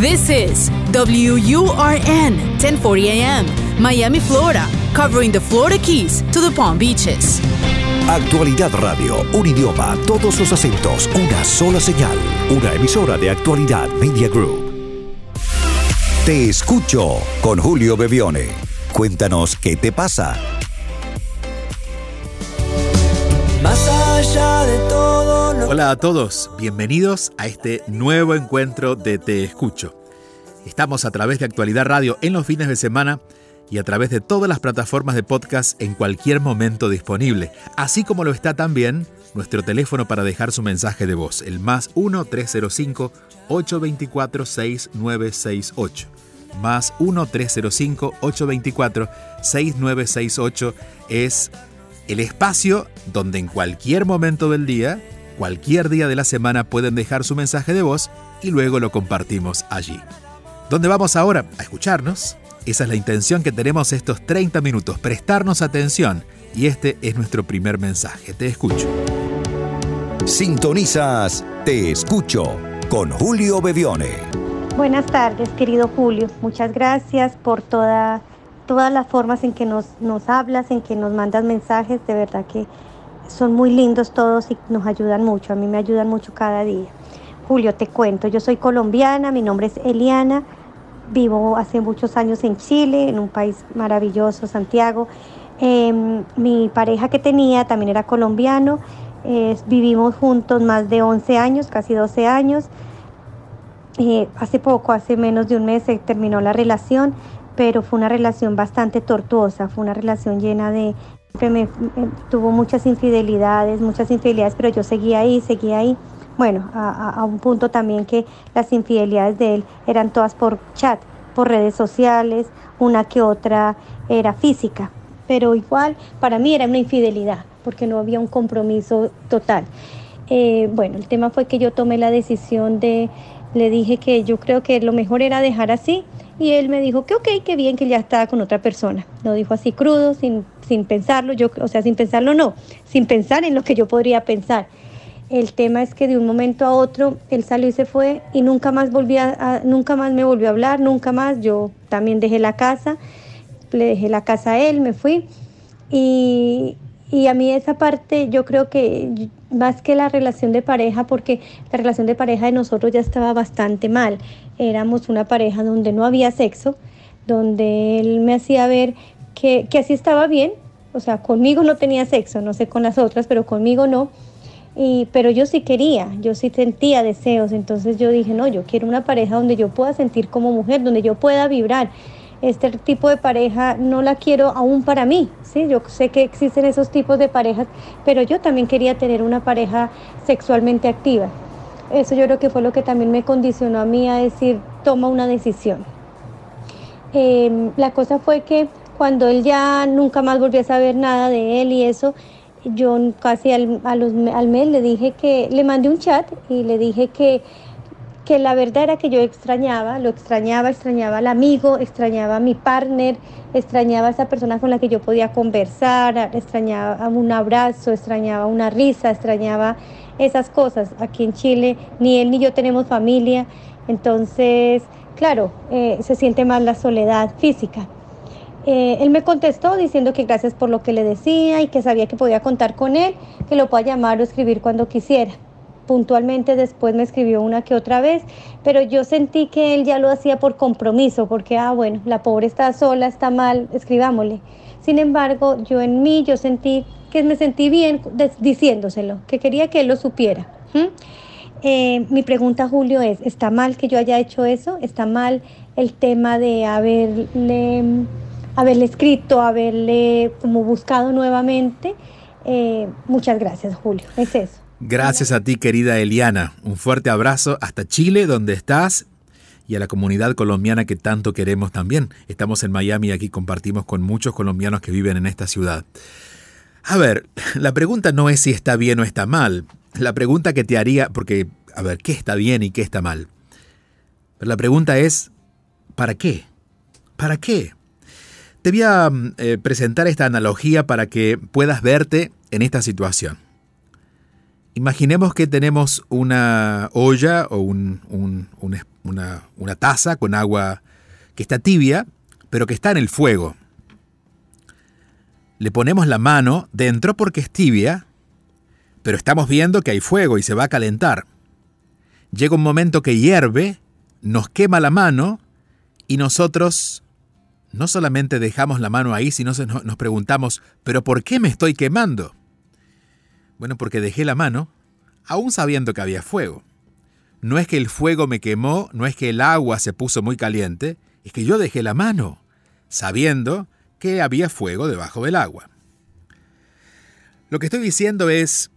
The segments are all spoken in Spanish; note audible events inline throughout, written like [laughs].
This is WURN 1040 AM, Miami, Florida, covering the Florida Keys to the Palm Beaches. Actualidad Radio, un idioma, todos los acentos, una sola señal. Una emisora de Actualidad Media Group. Te escucho con Julio Bebione. Cuéntanos qué te pasa. Más allá de todo Hola a todos, bienvenidos a este nuevo encuentro de Te Escucho. Estamos a través de Actualidad Radio en los fines de semana y a través de todas las plataformas de podcast en cualquier momento disponible, así como lo está también nuestro teléfono para dejar su mensaje de voz, el más 1-305-824-6968. Más 1-305-824-6968 es el espacio donde en cualquier momento del día, cualquier día de la semana pueden dejar su mensaje de voz y luego lo compartimos allí. ¿Dónde vamos ahora? A escucharnos. Esa es la intención que tenemos estos 30 minutos, prestarnos atención. Y este es nuestro primer mensaje. Te escucho. Sintonizas Te escucho con Julio Bebione. Buenas tardes, querido Julio. Muchas gracias por toda, todas las formas en que nos, nos hablas, en que nos mandas mensajes. De verdad que son muy lindos todos y nos ayudan mucho. A mí me ayudan mucho cada día. Julio, te cuento, yo soy colombiana, mi nombre es Eliana, vivo hace muchos años en Chile, en un país maravilloso, Santiago. Eh, mi pareja que tenía también era colombiano, vivimos juntos más de 11 años, casi 12 años. Eh, hace poco, hace menos de un mes, se terminó la relación, pero fue una relación bastante tortuosa, fue una relación llena de... Me, me, tuvo muchas infidelidades, muchas infidelidades, pero yo seguía ahí, seguía ahí. Bueno, a, a, un punto también que las infidelidades de él eran todas por chat, por redes sociales, una que otra era física, pero igual para mí era una infidelidad porque no había un compromiso total. Eh, bueno, el tema fue que yo tomé la decisión de, le dije que yo creo que lo mejor era dejar así y él me dijo que ok, que bien que ya estaba con otra persona. Lo dijo así crudo, sin, sin pensarlo, yo, o sea, sin pensarlo no, sin pensar en lo que yo podría pensar. El tema es que de un momento a otro él salió y se fue y nunca más volvía a, nunca más me volvió a hablar, nunca más. Yo también dejé la casa, le dejé la casa a él, me fui y, y a mí esa parte yo creo que más que la relación de pareja, porque la relación de pareja de nosotros ya estaba bastante mal. Éramos una pareja donde no había sexo, donde él me hacía ver que, que así estaba bien. O sea, conmigo no tenía sexo, no sé con las otras, pero conmigo no. Y, pero yo sí quería, yo sí sentía deseos, entonces yo dije, no, yo quiero una pareja donde yo pueda sentir como mujer, donde yo pueda vibrar. Este tipo de pareja no la quiero aún para mí, ¿sí? Yo sé que existen esos tipos de parejas, pero yo también quería tener una pareja sexualmente activa. Eso yo creo que fue lo que también me condicionó a mí a decir, toma una decisión. Eh, la cosa fue que cuando él ya nunca más volvió a saber nada de él y eso, yo casi al, a los, al mes le dije que, le mandé un chat y le dije que, que la verdad era que yo extrañaba, lo extrañaba, extrañaba al amigo, extrañaba a mi partner, extrañaba a esa persona con la que yo podía conversar, extrañaba un abrazo, extrañaba una risa, extrañaba esas cosas. Aquí en Chile ni él ni yo tenemos familia, entonces, claro, eh, se siente más la soledad física. Eh, él me contestó diciendo que gracias por lo que le decía y que sabía que podía contar con él, que lo pueda llamar o escribir cuando quisiera. Puntualmente después me escribió una que otra vez, pero yo sentí que él ya lo hacía por compromiso, porque, ah, bueno, la pobre está sola, está mal, escribámosle. Sin embargo, yo en mí, yo sentí que me sentí bien diciéndoselo, que quería que él lo supiera. Eh, mi pregunta, Julio, es, ¿está mal que yo haya hecho eso? ¿Está mal el tema de haberle haberle escrito, haberle como buscado nuevamente. Eh, muchas gracias, Julio. Es eso. Gracias a ti, querida Eliana. Un fuerte abrazo hasta Chile, donde estás, y a la comunidad colombiana que tanto queremos también. Estamos en Miami y aquí compartimos con muchos colombianos que viven en esta ciudad. A ver, [laughs] la pregunta no es si está bien o está mal. La pregunta que te haría, porque, a ver, ¿qué está bien y qué está mal? Pero la pregunta es, ¿para qué? ¿Para qué? Te voy a eh, presentar esta analogía para que puedas verte en esta situación. Imaginemos que tenemos una olla o un- un- un- una, una taza con agua que está tibia, pero que está en el fuego. Le ponemos la mano dentro porque es tibia, pero estamos viendo que hay fuego y se va a calentar. Llega un momento que hierve, nos quema la mano y nosotros no solamente dejamos la mano ahí, sino nos preguntamos, ¿pero por qué me estoy quemando? Bueno, porque dejé la mano, aún sabiendo que había fuego. No es que el fuego me quemó, no es que el agua se puso muy caliente, es que yo dejé la mano, sabiendo que había fuego debajo del agua. Lo que estoy diciendo es,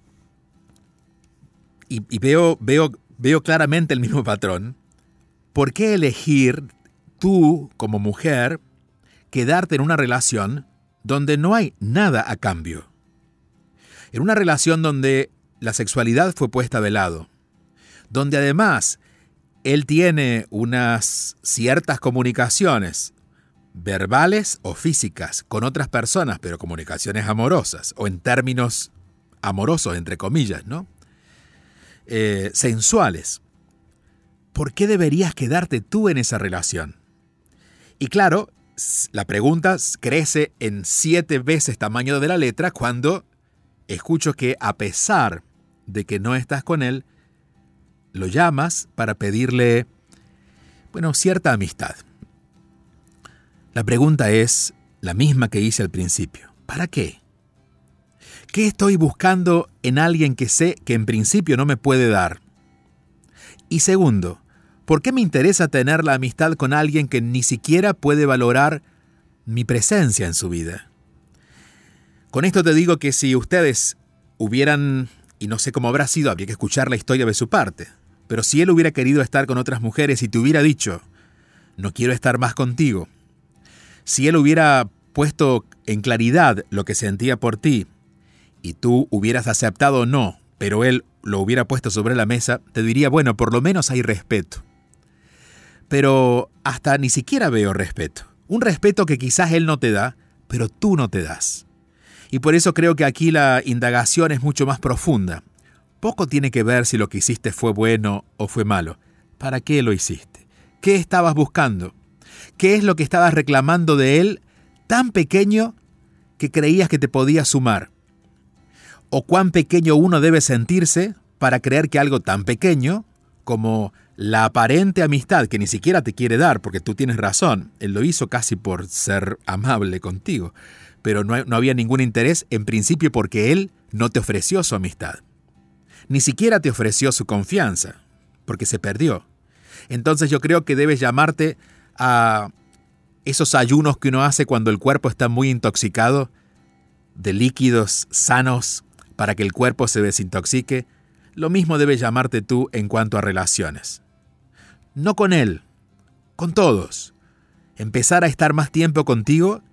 y, veo, veo, veo claramente el mismo patrón, ¿por qué elegir tú como mujer quedarte en una relación donde no hay nada a cambio? En una relación donde la sexualidad fue puesta de lado, donde además él tiene unas ciertas comunicaciones verbales o físicas con otras personas, pero comunicaciones amorosas, o en términos amorosos, entre comillas, ¿no? Eh, sensuales. ¿Por qué deberías quedarte tú en esa relación? Y claro, la pregunta crece en siete veces tamaño de la letra cuando escucho que a pesar de que no estás con él, lo llamas para pedirle, bueno, cierta amistad. La pregunta es la misma que hice al principio. ¿Para qué? ¿Qué estoy buscando en alguien que sé que en principio no me puede dar? Y segundo, ¿por qué me interesa tener la amistad con alguien que ni siquiera puede valorar mi presencia en su vida? Con esto te digo que si ustedes hubieran, y no sé cómo habrá sido, habría que escuchar la historia de su parte, pero si él hubiera querido estar con otras mujeres y te hubiera dicho, no quiero estar más contigo, si él hubiera puesto en claridad lo que sentía por ti y tú hubieras aceptado o no, pero él lo hubiera puesto sobre la mesa, te diría, bueno, por lo menos hay respeto. Pero hasta ni siquiera veo respeto. Un respeto que quizás él no te da, pero tú no te das. Y por eso creo que aquí la indagación es mucho más profunda. Poco tiene que ver si lo que hiciste fue bueno o fue malo. ¿Para qué lo hiciste? ¿Qué estabas buscando? ¿Qué es lo que estabas reclamando de él tan pequeño que creías que te podía sumar? ¿O cuán pequeño uno debe sentirse para creer que algo tan pequeño como la aparente amistad que ni siquiera te quiere dar, porque tú tienes razón, él lo hizo casi por ser amable contigo, pero no, no había ningún interés en principio porque él no te ofreció su amistad. Ni siquiera te ofreció su confianza, porque se perdió. Entonces yo creo que debes llamarte a esos ayunos que uno hace cuando el cuerpo está muy intoxicado de líquidos sanos para que el cuerpo se desintoxique. Lo mismo debes llamarte tú en cuanto a relaciones. No con él, con todos. Empezar a estar más tiempo contigo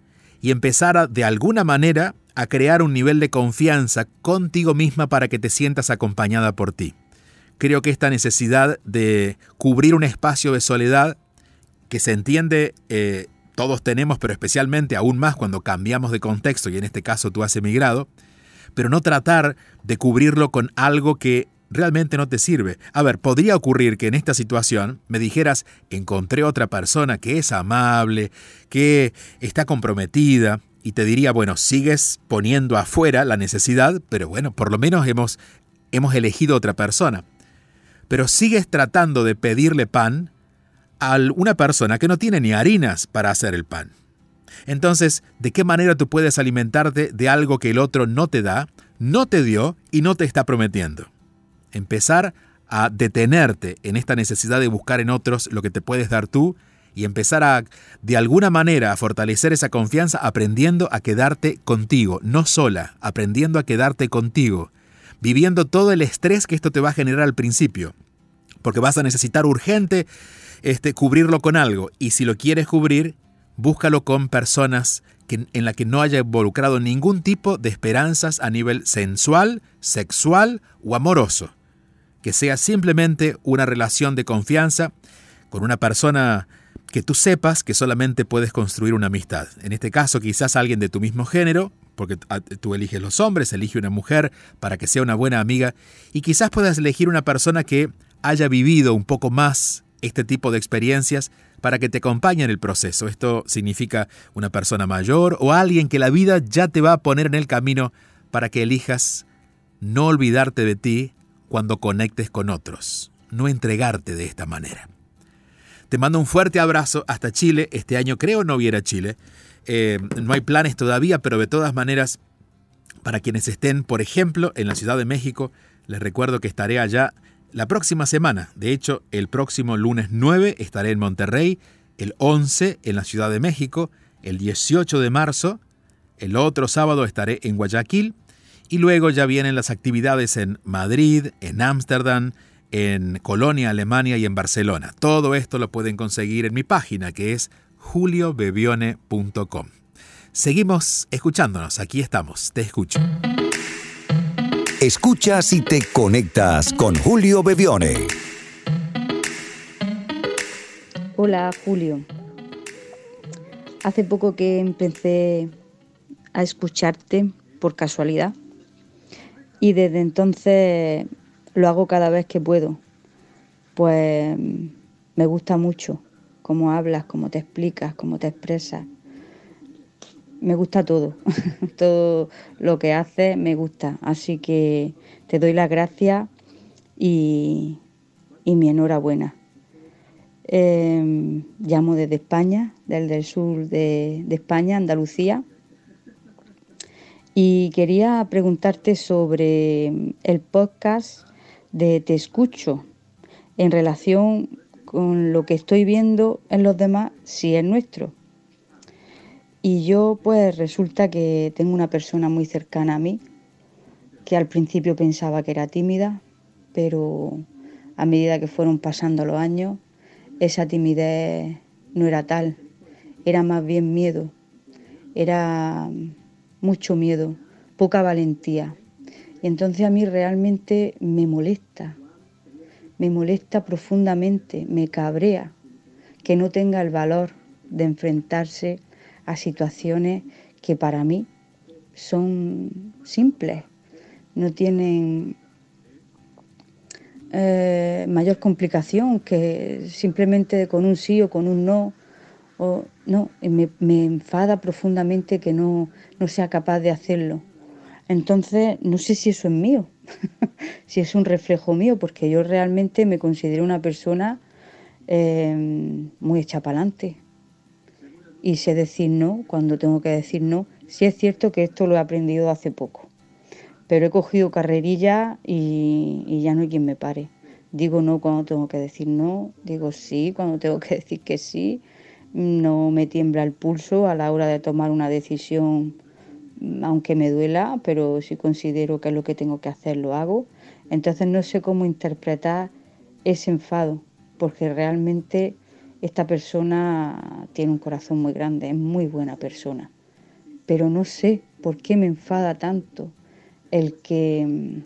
y empezar a, de alguna manera a crear un nivel de confianza contigo misma para que te sientas acompañada por ti. Creo que esta necesidad de cubrir un espacio de soledad que se entiende eh, todos tenemos, pero especialmente aún más cuando cambiamos de contexto, y en este caso tú has emigrado, pero no tratar de cubrirlo con algo que realmente no te sirve. A ver, podría ocurrir que en esta situación me dijeras, encontré otra persona que es amable, que está comprometida, y te diría, bueno, sigues poniendo afuera la necesidad, pero bueno, por lo menos hemos, hemos elegido otra persona. Pero sigues tratando de pedirle pan a una persona que no tiene ni harinas para hacer el pan. Entonces, ¿de qué manera tú puedes alimentarte de algo que el otro no te da, no te dio y no te está prometiendo? Empezar a detenerte en esta necesidad de buscar en otros lo que te puedes dar tú y empezar a, de alguna manera, a fortalecer esa confianza aprendiendo a quedarte contigo, no sola, aprendiendo a quedarte contigo, viviendo todo el estrés que esto te va a generar al principio, porque vas a necesitar urgente este, cubrirlo con algo, y si lo quieres cubrir, búscalo con personas que, en la que no haya involucrado ningún tipo de esperanzas a nivel sensual, sexual o amoroso, que sea simplemente una relación de confianza con una persona que tú sepas que solamente puedes construir una amistad. En este caso, quizás alguien de tu mismo género, porque tú eliges los hombres, elige una mujer para que sea una buena amiga y quizás puedas elegir una persona que haya vivido un poco más este tipo de experiencias para que te acompañe en el proceso. Esto significa una persona mayor o alguien que la vida ya te va a poner en el camino para que elijas no olvidarte de ti cuando conectes con otros, no entregarte de esta manera. Te mando un fuerte abrazo hasta Chile. Este año creo no viera Chile. Eh, no hay planes todavía, pero de todas maneras, para quienes estén, por ejemplo, en la Ciudad de México, les recuerdo que estaré allá la próxima semana. De hecho, el próximo lunes 9 estaré en Monterrey, el 11 en la Ciudad de México, el 18 de marzo, el otro sábado estaré en Guayaquil y luego ya vienen las actividades en Madrid, en Ámsterdam, en Colonia, Alemania y en Barcelona. Todo esto lo pueden conseguir en mi página que es juliobevione.com. Seguimos escuchándonos, aquí estamos, te escucho. Escuchas y te conectas con Julio Bevione. Hola Julio. Hace poco que empecé a escucharte por casualidad y desde entonces lo hago cada vez que puedo. Pues me gusta mucho cómo hablas, cómo te explicas, cómo te expresas me gusta todo, [laughs] todo lo que haces me gusta, así que te doy las gracias y, mi enhorabuena. Em, llamo desde España, desde el sur de, de España, Andalucía, y quería preguntarte sobre el podcast de Te Escucho en relación con lo que estoy viendo en los demás, si es nuestro. Y yo pues resulta que tengo una persona muy cercana a mí, que al principio pensaba que era tímida, pero a medida que fueron pasando los años, esa timidez no era tal, era más bien miedo, era mucho miedo, poca valentía. Y entonces a mí realmente me molesta, me molesta profundamente, me cabrea que no tenga el valor de enfrentarse a situaciones que para mí son simples, no tienen eh, mayor complicación que simplemente con un sí o con un no. O, no, me, me enfada profundamente que no, no sea capaz de hacerlo. Entonces, no sé si eso es mío, [laughs] si es un reflejo mío, porque yo realmente me considero una persona eh, muy hecha para adelante, y sé decir no cuando tengo que decir no. Sí es cierto que esto lo he aprendido hace poco, pero he cogido carrerilla y, ya no hay quien me pare. Digo no cuando tengo que decir no, digo sí cuando tengo que decir que sí, no me tiembla el pulso a la hora de tomar una decisión, aunque me duela, pero si considero que es lo que tengo que hacer, lo hago. Entonces no sé cómo interpretar ese enfado, porque realmente esta persona tiene un corazón muy grande, es muy buena persona, pero no sé por qué me enfada tanto el que, mm,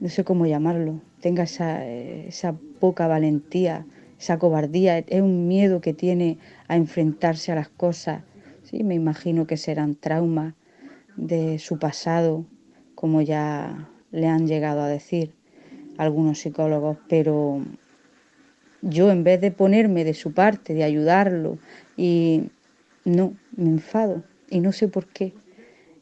no sé cómo llamarlo, tenga esa, esa poca valentía, esa cobardía, es un miedo que tiene a enfrentarse a las cosas. Sí, me imagino que serán traumas de su pasado, como ya le han llegado a decir algunos psicólogos, pero yo en vez de ponerme de su parte, de ayudarlo, y no, me enfado y no sé por qué.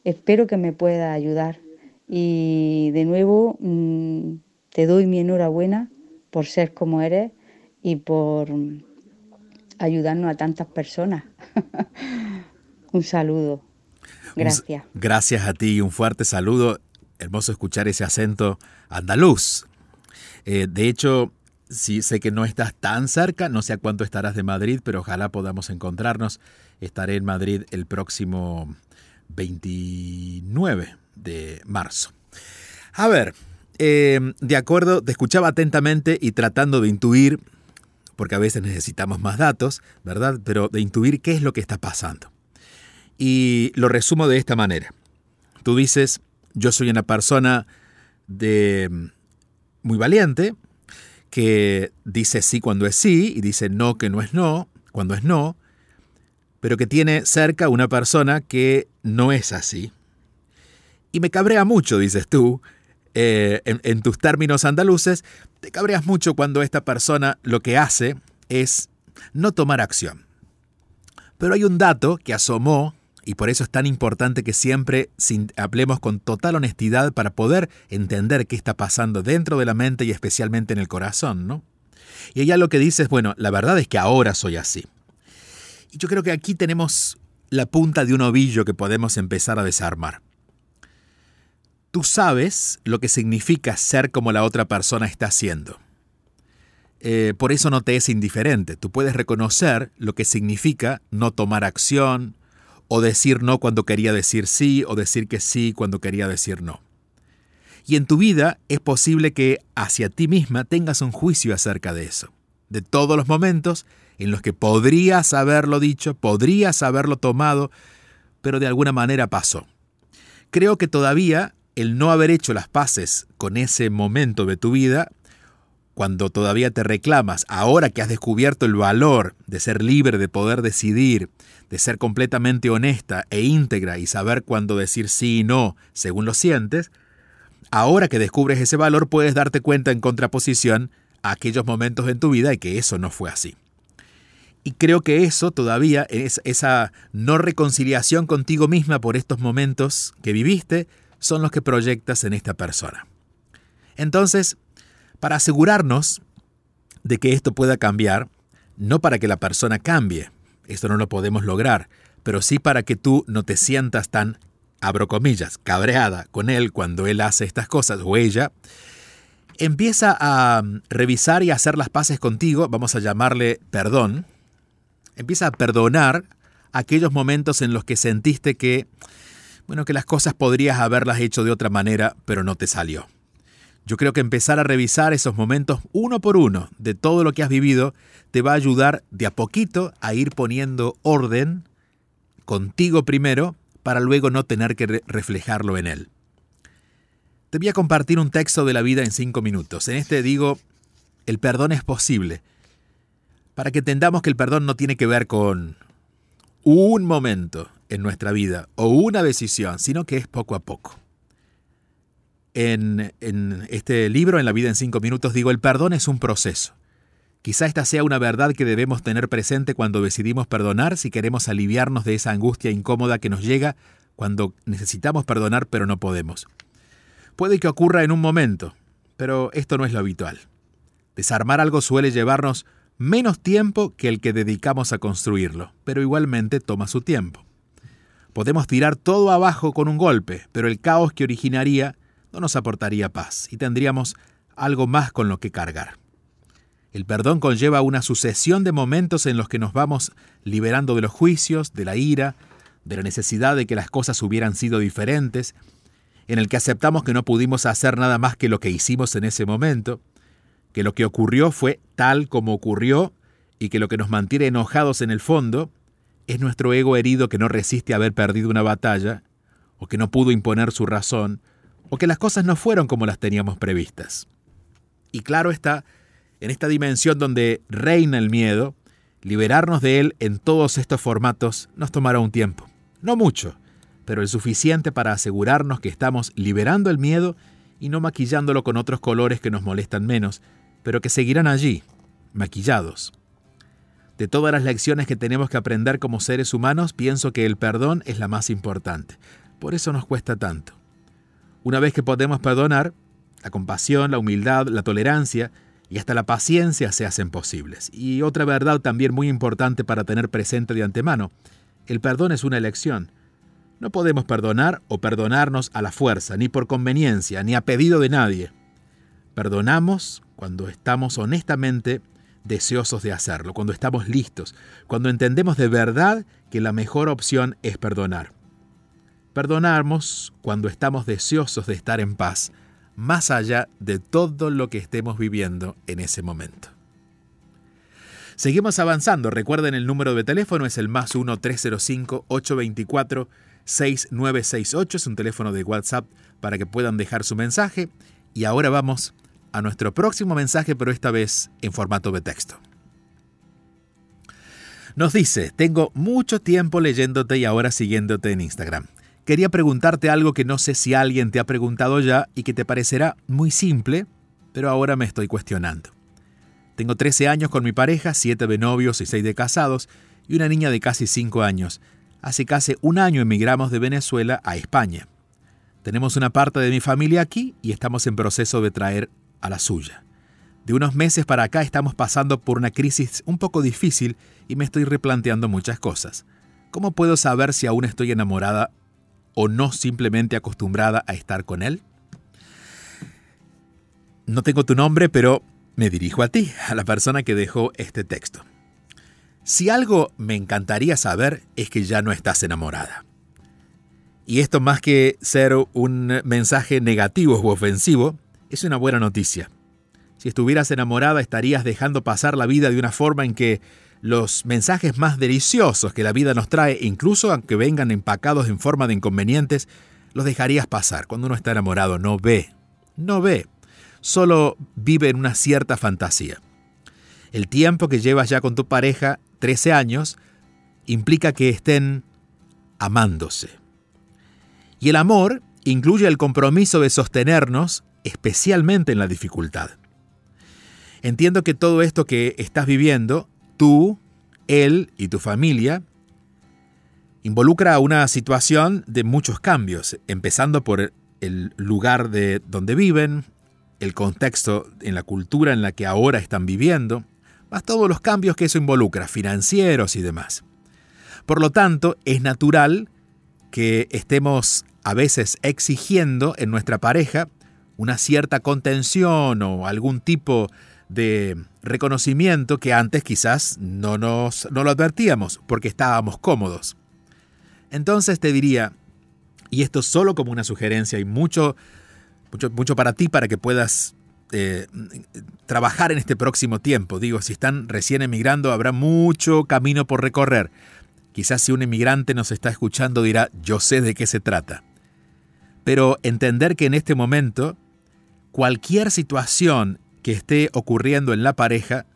Espero que me pueda ayudar. Y de nuevo mm, te doy mi enhorabuena por ser como eres y por ayudarnos a tantas personas. [laughs] un saludo. Gracias. Gracias a ti y un fuerte saludo. Hermoso escuchar ese acento andaluz. Eh, de hecho, Sí, sé que no estás tan cerca, no sé a cuánto estarás de Madrid, pero ojalá podamos encontrarnos. Estaré en Madrid el próximo 29 de marzo. A ver, eh, de acuerdo, te escuchaba atentamente y tratando de intuir, porque a veces necesitamos más datos, ¿verdad? Pero de intuir qué es lo que está pasando. Y lo resumo de esta manera. Tú dices, yo soy una persona de muy valiente, que dice sí cuando es sí y dice no que no es no, cuando es no, pero que tiene cerca una persona que no es así. Y me cabrea mucho, dices tú, eh, en, en tus términos andaluces, te cabreas mucho cuando esta persona lo que hace es no tomar acción. Pero hay un dato que asomó y por eso es tan importante que siempre hablemos con total honestidad para poder entender qué está pasando dentro de la mente y especialmente en el corazón, ¿no? Y ella lo que dice es, bueno, la verdad es que ahora soy así. Y yo creo que aquí tenemos la punta de un ovillo que podemos empezar a desarmar. Tú sabes lo que significa ser como la otra persona está haciendo. Eh, por eso no te es indiferente. Tú puedes reconocer lo que significa no tomar acción, o decir no cuando quería decir sí, o decir que sí cuando quería decir no. Y en tu vida es posible que hacia ti misma tengas un juicio acerca de eso, de todos los momentos en los que podrías haberlo dicho, podrías haberlo tomado, pero de alguna manera pasó. Creo que todavía el no haber hecho las paces con ese momento de tu vida, cuando todavía te reclamas, ahora que has descubierto el valor de ser libre, de poder decidir, de ser completamente honesta e íntegra y saber cuándo decir sí y no según lo sientes, ahora que descubres ese valor puedes darte cuenta en contraposición a aquellos momentos en tu vida y que eso no fue así. Y creo que eso todavía, es, esa no reconciliación contigo misma por estos momentos que viviste, son los que proyectas en esta persona. Entonces, para asegurarnos de que esto pueda cambiar, no para que la persona cambie, esto no lo podemos lograr, pero sí para que tú no te sientas tan, abro comillas, cabreada con él cuando él hace estas cosas o ella, empieza a mm, revisar y hacer las paces contigo, vamos a llamarle perdón, empieza a perdonar aquellos momentos en los que sentiste que, bueno, que las cosas podrías haberlas hecho de otra manera, pero no te salió. Yo creo que empezar a revisar esos momentos uno por uno de todo lo que has vivido te va a ayudar de a poquito a ir poniendo orden contigo primero para luego no tener que reflejarlo en él. Te voy a compartir un texto de la vida en cinco minutos. En este digo, el perdón es posible. Para que entendamos que el perdón no tiene que ver con un momento en nuestra vida o una decisión, sino que es poco a poco en, este libro, en La vida en cinco minutos, digo, el perdón es un proceso. Quizá esta sea una verdad que debemos tener presente cuando decidimos perdonar si queremos aliviarnos de esa angustia incómoda que nos llega cuando necesitamos perdonar pero no podemos. Puede que ocurra en un momento, pero esto no es lo habitual. Desarmar algo suele llevarnos menos tiempo que el que dedicamos a construirlo, pero igualmente toma su tiempo. Podemos tirar todo abajo con un golpe, pero el caos que originaría no nos aportaría paz y tendríamos algo más con lo que cargar. El perdón conlleva una sucesión de momentos en los que nos vamos liberando de los juicios, de la ira, de la necesidad de que las cosas hubieran sido diferentes, en el que aceptamos que no pudimos hacer nada más que lo que hicimos en ese momento, que lo que ocurrió fue tal como ocurrió y que lo que nos mantiene enojados en el fondo es nuestro ego herido que no resiste haber perdido una batalla o que no pudo imponer su razón o que las cosas no fueron como las teníamos previstas. Y claro está, en esta dimensión donde reina el miedo, liberarnos de él en todos estos formatos nos tomará un tiempo. No mucho, pero el suficiente para asegurarnos que estamos liberando el miedo y no maquillándolo con otros colores que nos molestan menos, pero que seguirán allí, maquillados. De todas las lecciones que tenemos que aprender como seres humanos, pienso que el perdón es la más importante. Por eso nos cuesta tanto. Una vez que podemos perdonar, la compasión, la humildad, la tolerancia y hasta la paciencia se hacen posibles. Y otra verdad también muy importante para tener presente de antemano, el perdón es una elección. No podemos perdonar o perdonarnos a la fuerza, ni por conveniencia, ni a pedido de nadie. Perdonamos cuando estamos honestamente deseosos de hacerlo, cuando estamos listos, cuando entendemos de verdad que la mejor opción es perdonar. Perdonamos cuando estamos deseosos de estar en paz, más allá de todo lo que estemos viviendo en ese momento. Seguimos avanzando. Recuerden el número de teléfono es el más 1-305-824-6968. Es un teléfono de WhatsApp para que puedan dejar su mensaje. Y ahora vamos a nuestro próximo mensaje, pero esta vez en formato de texto. Nos dice, tengo mucho tiempo leyéndote y ahora siguiéndote en Instagram. Quería preguntarte algo que no sé si alguien te ha preguntado ya y que te parecerá muy simple, pero ahora me estoy cuestionando. Tengo 13 años con mi pareja, 7 de novios y 6 de casados, y una niña de casi 5 años. Hace casi un año emigramos de Venezuela a España. Tenemos una parte de mi familia aquí y estamos en proceso de traer a la suya. De unos meses para acá estamos pasando por una crisis un poco difícil y me estoy replanteando muchas cosas. ¿Cómo puedo saber si aún estoy enamorada o no simplemente acostumbrada a estar con él? No tengo tu nombre, pero me dirijo a ti, a la persona que dejó este texto. Si algo me encantaría saber es que ya no estás enamorada. Y esto más que ser un mensaje negativo u ofensivo, es una buena noticia. Si estuvieras enamorada estarías dejando pasar la vida de una forma en que los mensajes más deliciosos que la vida nos trae, incluso aunque vengan empacados en forma de inconvenientes, los dejarías pasar. Cuando uno está enamorado no ve, no ve, solo vive en una cierta fantasía. El tiempo que llevas ya con tu pareja, 13 años, implica que estén amándose. Y el amor incluye el compromiso de sostenernos, especialmente en la dificultad. Entiendo que todo esto que estás viviendo, tú, él y tu familia, involucra una situación de muchos cambios, empezando por el lugar de donde viven, el contexto en la cultura en la que ahora están viviendo, más todos los cambios que eso involucra, financieros y demás. Por lo tanto, es natural que estemos a veces exigiendo en nuestra pareja una cierta contención o algún tipo de reconocimiento que antes quizás no, nos, no lo advertíamos porque estábamos cómodos. Entonces te diría, y esto solo como una sugerencia y mucho mucho, para ti para que puedas eh, trabajar en este próximo tiempo. Digo, si están recién emigrando, habrá mucho camino por recorrer. Quizás si un emigrante nos está escuchando dirá, yo sé de qué se trata. Pero entender que en este momento, cualquier situación que esté ocurriendo en la pareja,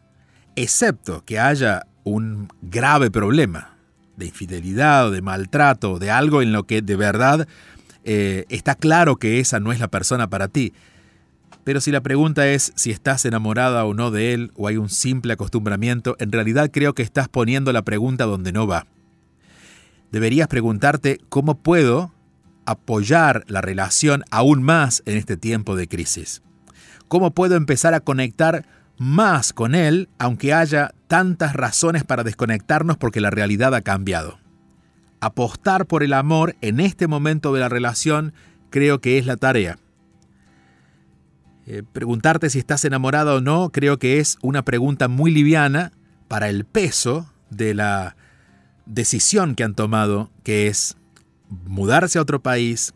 excepto que haya un grave problema de infidelidad o de maltrato, de algo en lo que de verdad eh, está claro que esa no es la persona para ti. Pero si la pregunta es si estás enamorada o no de él o hay un simple acostumbramiento, en realidad creo que estás poniendo la pregunta donde no va. Deberías preguntarte cómo puedo apoyar la relación aún más en este tiempo de crisis. ¿Cómo puedo empezar a conectar más con él aunque haya tantas razones para desconectarnos porque la realidad ha cambiado? apostar por el amor en este momento de la relación creo que es la tarea. Eh, preguntarte si estás enamorado o no creo que es una pregunta muy liviana para el peso de la decisión que han tomado, que es mudarse a otro país,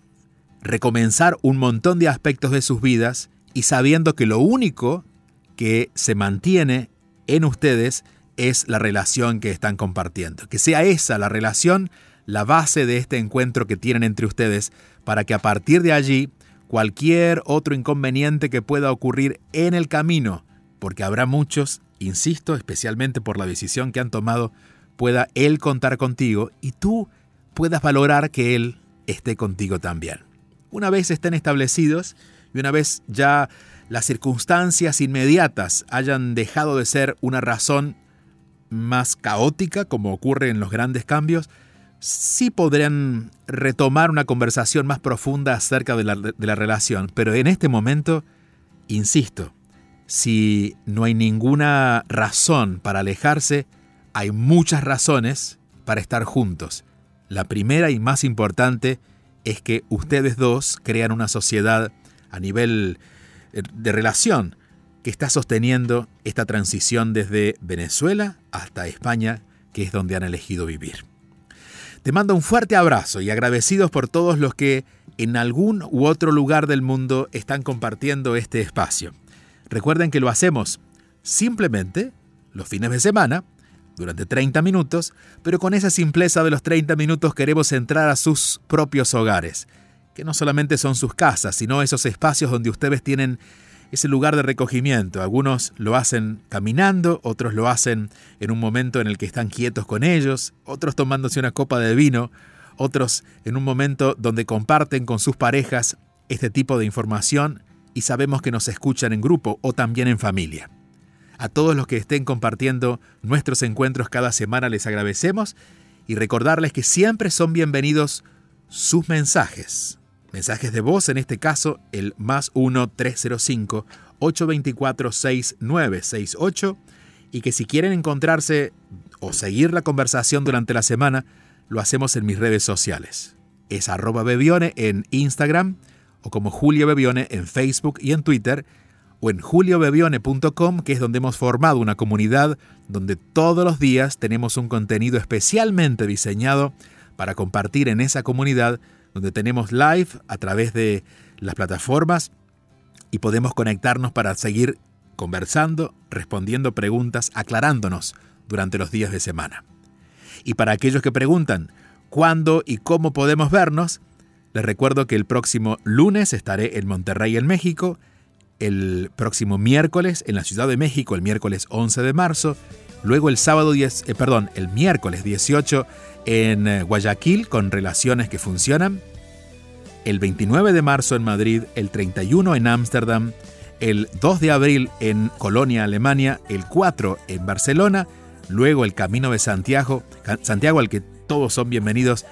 recomenzar un montón de aspectos de sus vidas y sabiendo que lo único que se mantiene en ustedes es la relación que están compartiendo. Que sea esa la relación la base de este encuentro que tienen entre ustedes para que a partir de allí cualquier otro inconveniente que pueda ocurrir en el camino, porque habrá muchos, insisto, especialmente por la decisión que han tomado, pueda Él contar contigo y tú puedas valorar que Él esté contigo también. Una vez estén establecidos y una vez ya las circunstancias inmediatas hayan dejado de ser una razón más caótica, como ocurre en los grandes cambios, sí podrían retomar una conversación más profunda acerca de la, relación, pero en este momento, insisto, si no hay ninguna razón para alejarse, hay muchas razones para estar juntos. La primera y más importante es que ustedes dos crean una sociedad a nivel eh, de relación que está sosteniendo esta transición desde Venezuela hasta España, que es donde han elegido vivir. Te mando un fuerte abrazo y agradecidos por todos los que en algún u otro lugar del mundo están compartiendo este espacio. Recuerden que lo hacemos simplemente los fines de semana, durante 30 minutos, pero con esa simpleza de los 30 minutos queremos entrar a sus propios hogares, que no solamente son sus casas, sino esos espacios donde ustedes tienen ese lugar de recogimiento. Algunos lo hacen caminando, otros lo hacen en un momento en el que están quietos con ellos, otros tomándose una copa de vino, otros en un momento donde comparten con sus parejas este tipo de información y sabemos que nos escuchan en grupo o también en familia. A todos los que estén compartiendo nuestros encuentros cada semana les agradecemos y recordarles que siempre son bienvenidos sus mensajes. Mensajes de voz, en este caso, el más 1-305-824-6968. Y que si quieren encontrarse o seguir la conversación durante la semana, lo hacemos en mis redes sociales. Es arroba Bebione en Instagram o como Julio Bebione en Facebook y en Twitter o en juliobebione.com, que es donde hemos formado una comunidad donde todos los días tenemos un contenido especialmente diseñado para compartir en esa comunidad donde tenemos live a través de las plataformas y podemos conectarnos para seguir conversando, respondiendo preguntas, aclarándonos durante los días de semana. Y para aquellos que preguntan cuándo y cómo podemos vernos, les recuerdo que el próximo lunes estaré en Monterrey, en México, el próximo miércoles en la Ciudad de México, el miércoles 11 de marzo, luego el sábado 10, eh, perdón, el miércoles 18 en eh, Guayaquil con relaciones que funcionan, el 29 de marzo en Madrid, el 31 en Ámsterdam, el 2 de abril en Colonia, Alemania, el 4 en Barcelona, luego el Camino de Santiago, Santiago al que todos son bienvenidos.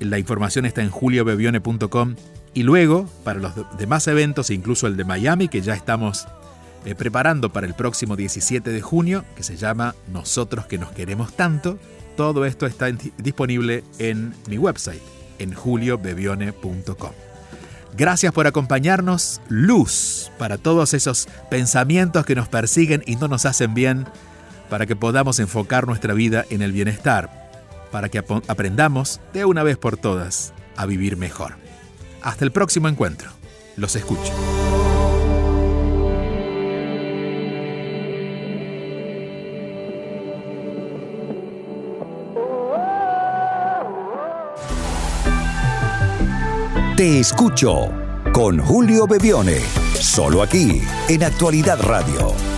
La información está en juliobebione.com y luego para los demás eventos, incluso el de Miami que ya estamos eh, preparando para el próximo 17 de junio, que se llama Nosotros que nos queremos tanto, todo esto está disponible en mi website, en juliobebione.com. Gracias por acompañarnos. Luz para todos esos pensamientos que nos persiguen y no nos hacen bien, para que podamos enfocar nuestra vida en el bienestar, para que aprendamos de una vez por todas a vivir mejor. Hasta el próximo encuentro. Los escucho. Te escucho con Julio Bebione, solo aquí en Actualidad Radio